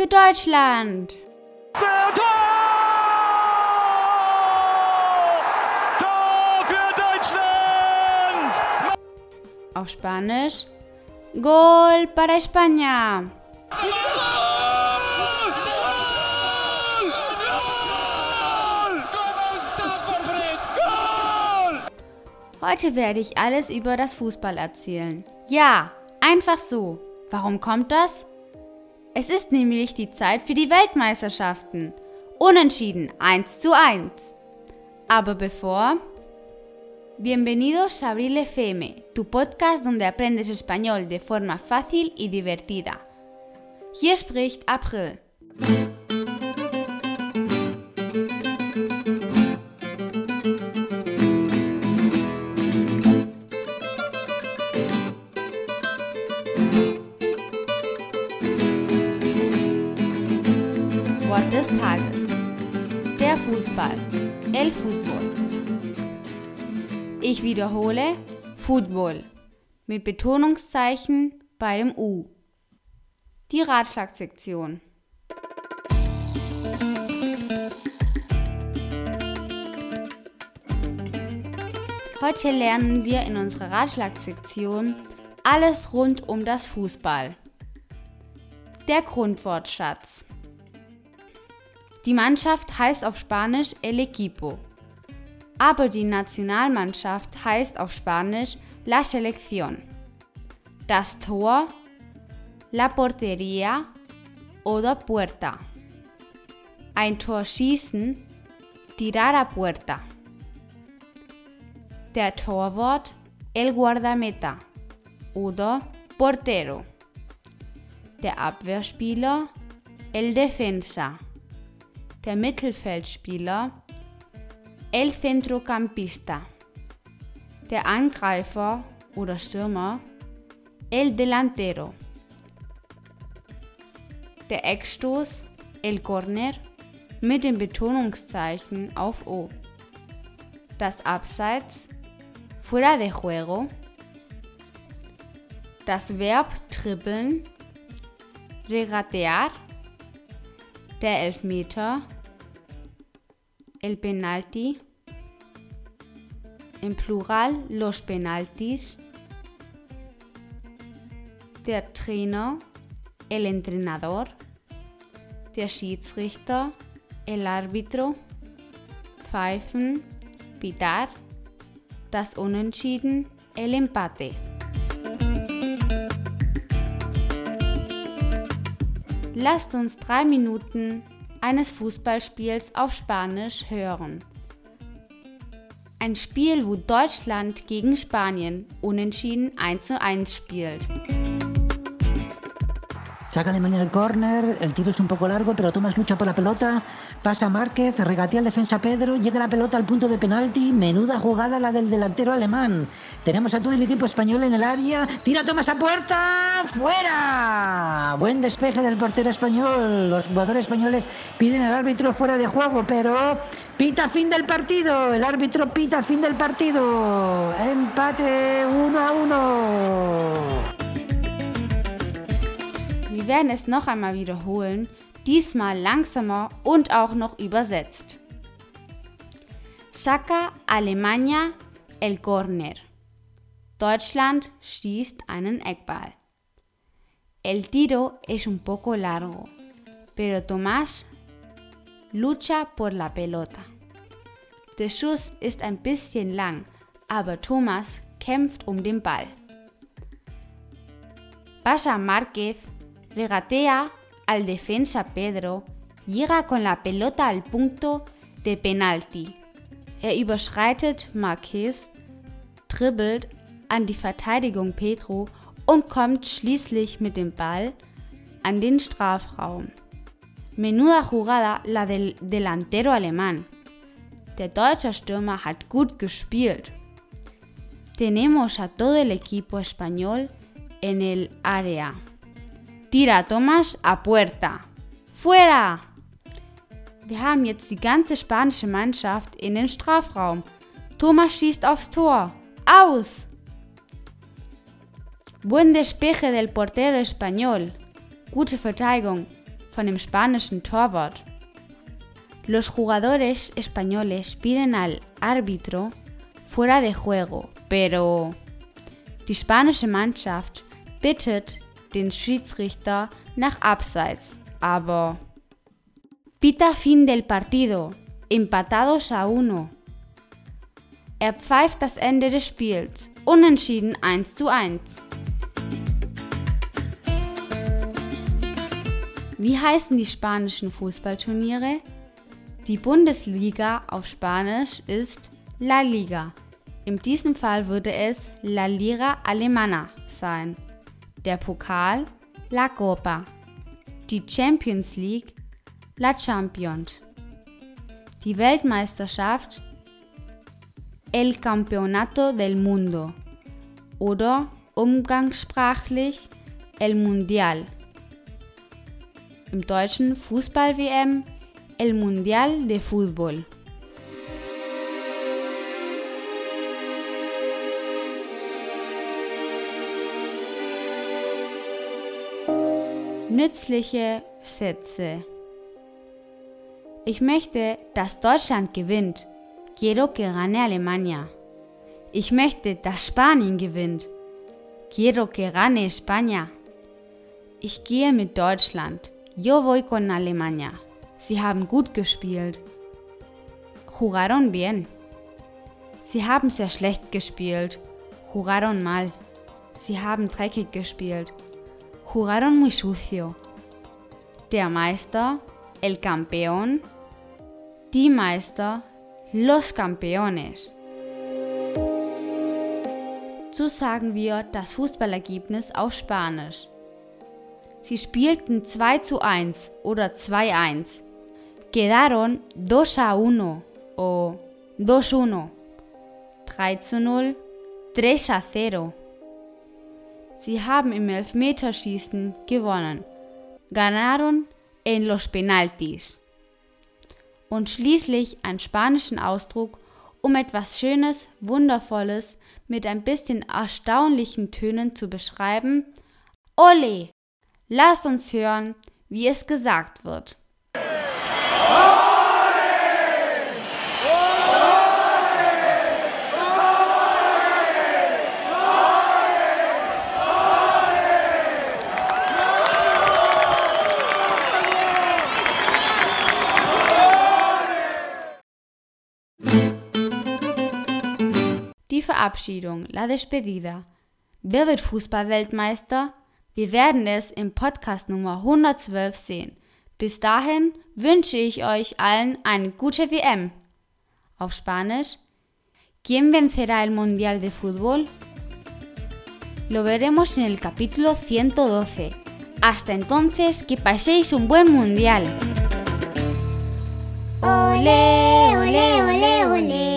für Deutschland! Auf Spanisch Gol para España! Heute werde ich alles über das Fußball erzählen. Ja, einfach so. Warum kommt das? Es ist nämlich die Zeit für die Weltmeisterschaften. Unentschieden 1 zu 1. Aber bevor... Bienvenidos a Abril FM, tu podcast donde aprendes español de forma fácil y divertida. Hier spricht April. Tages. Der Fußball. El Fútbol. Ich wiederhole Football mit Betonungszeichen bei dem U. Die Ratschlagsektion. Heute lernen wir in unserer Ratschlagsektion alles rund um das Fußball. Der Grundwortschatz. Die Mannschaft heißt auf Spanisch El Equipo, aber die Nationalmannschaft heißt auf Spanisch La Selección. Das Tor La Portería oder Puerta. Ein Tor schießen Tirar a Puerta. Der Torwart El Guardameta oder Portero. Der Abwehrspieler El Defensa. Der Mittelfeldspieler El Centrocampista. Der Angreifer oder Stürmer El Delantero. Der Eckstoß El Corner mit dem Betonungszeichen auf O. Das Abseits Fuera de Juego. Das Verb trippeln Regatear der Elfmeter, el penalti, im Plural los penaltis, der Trainer, el entrenador, der Schiedsrichter, el árbitro, Pfeifen, pitar, das Unentschieden, el empate. Lasst uns drei Minuten eines Fußballspiels auf Spanisch hören. Ein Spiel, wo Deutschland gegen Spanien unentschieden 1 zu 1 spielt. Saca Alemania el córner, el tiro es un poco largo, pero Tomás lucha por la pelota, pasa Márquez, regatea al defensa Pedro, llega la pelota al punto de penalti, menuda jugada la del delantero alemán. Tenemos a todo el equipo español en el área, tira Tomás a puerta, fuera. Buen despeje del portero español, los jugadores españoles piden al árbitro fuera de juego, pero pita fin del partido, el árbitro pita fin del partido, empate 1 a 1. Werden es noch einmal wiederholen, diesmal langsamer und auch noch übersetzt. Saca Alemania el Corner. Deutschland schießt einen Eckball. El tiro es un poco largo, pero Tomás lucha por la pelota. Der Schuss ist ein bisschen lang, aber Thomas kämpft um den Ball. Pasha Márquez regatea al defensa Pedro, llega con la pelota al punto de penalti. Er überschreitet Marquez, dribbelt an die Verteidigung Pedro und kommt schließlich mit dem Ball an den Strafraum. Menuda jugada la del delantero alemán. Der deutsche Stürmer hat gut gespielt. Tenemos a todo el equipo español en el área. Tira Thomas a puerta. Fuera! Wir haben jetzt die ganze spanische Mannschaft in den Strafraum. Thomas schießt aufs Tor. Aus! Buen despeje del portero español. Gute Verteidigung von dem spanischen Torwart. Los jugadores españoles piden al árbitro fuera de juego, pero die spanische Mannschaft bittet den Schiedsrichter nach Abseits, aber pita fin del partido, empatados a uno. Er pfeift das Ende des Spiels, unentschieden 1 zu 1. Wie heißen die spanischen Fußballturniere? Die Bundesliga auf Spanisch ist La Liga. In diesem Fall würde es La Liga Alemana sein. Der Pokal La Copa. Die Champions League La Champions. Die Weltmeisterschaft El Campeonato del Mundo oder umgangssprachlich El Mundial. Im deutschen Fußball-WM El Mundial de Fútbol. Nützliche Sätze. Ich möchte, dass Deutschland gewinnt. Quiero que gane Alemania. Ich möchte, dass Spanien gewinnt. Quiero que gane España. Ich gehe mit Deutschland. Yo voy con Alemania. Sie haben gut gespielt. Jugaron bien. Sie haben sehr schlecht gespielt. Jugaron mal. Sie haben dreckig gespielt. Jugaron muy sucio. Der Meister, el campeón. Die Meister, los campeones. So sagen wir das Fußballergebnis auf Spanisch. Sie spielten 2 zu 1 oder 2-1. Quedaron 2 a 1 o 2-1. 3 zu 0, 3 a 0. Sie haben im Elfmeterschießen gewonnen. Ganaron en los penaltis. Und schließlich einen spanischen Ausdruck, um etwas Schönes, Wundervolles mit ein bisschen erstaunlichen Tönen zu beschreiben. Ole! Lasst uns hören, wie es gesagt wird. Die Verabschiedung, la despedida. Wer wird Fußballweltmeister? Wir werden es im Podcast Nummer 112 sehen. Bis dahin wünsche ich euch allen eine gute WM. Auf Spanisch. ¿Quién vencerá el Mundial de Fútbol? Lo veremos en el capítulo 112. Hasta entonces, que paséis un buen mundial. Ole, ole, ole, ole.